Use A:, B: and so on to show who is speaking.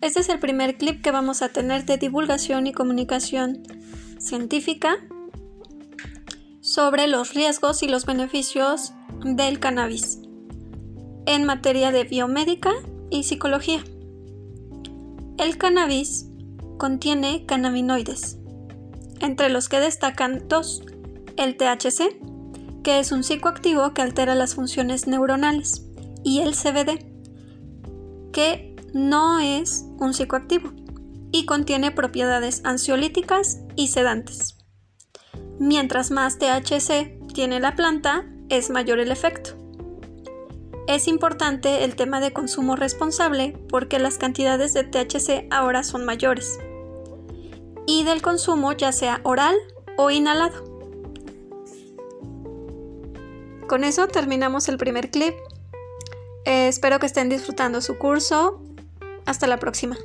A: Este es el primer clip que vamos a tener de divulgación y comunicación científica sobre los riesgos y los beneficios del cannabis en materia de biomédica y psicología. El cannabis contiene cannabinoides, entre los que destacan dos, el THC, que es un psicoactivo que altera las funciones neuronales, y el CBD, que no es un psicoactivo y contiene propiedades ansiolíticas y sedantes. Mientras más THC tiene la planta, es mayor el efecto. Es importante el tema de consumo responsable porque las cantidades de THC ahora son mayores. Y del consumo ya sea oral o inhalado. Con eso terminamos el primer clip. Eh, espero que estén disfrutando su curso. Hasta la próxima.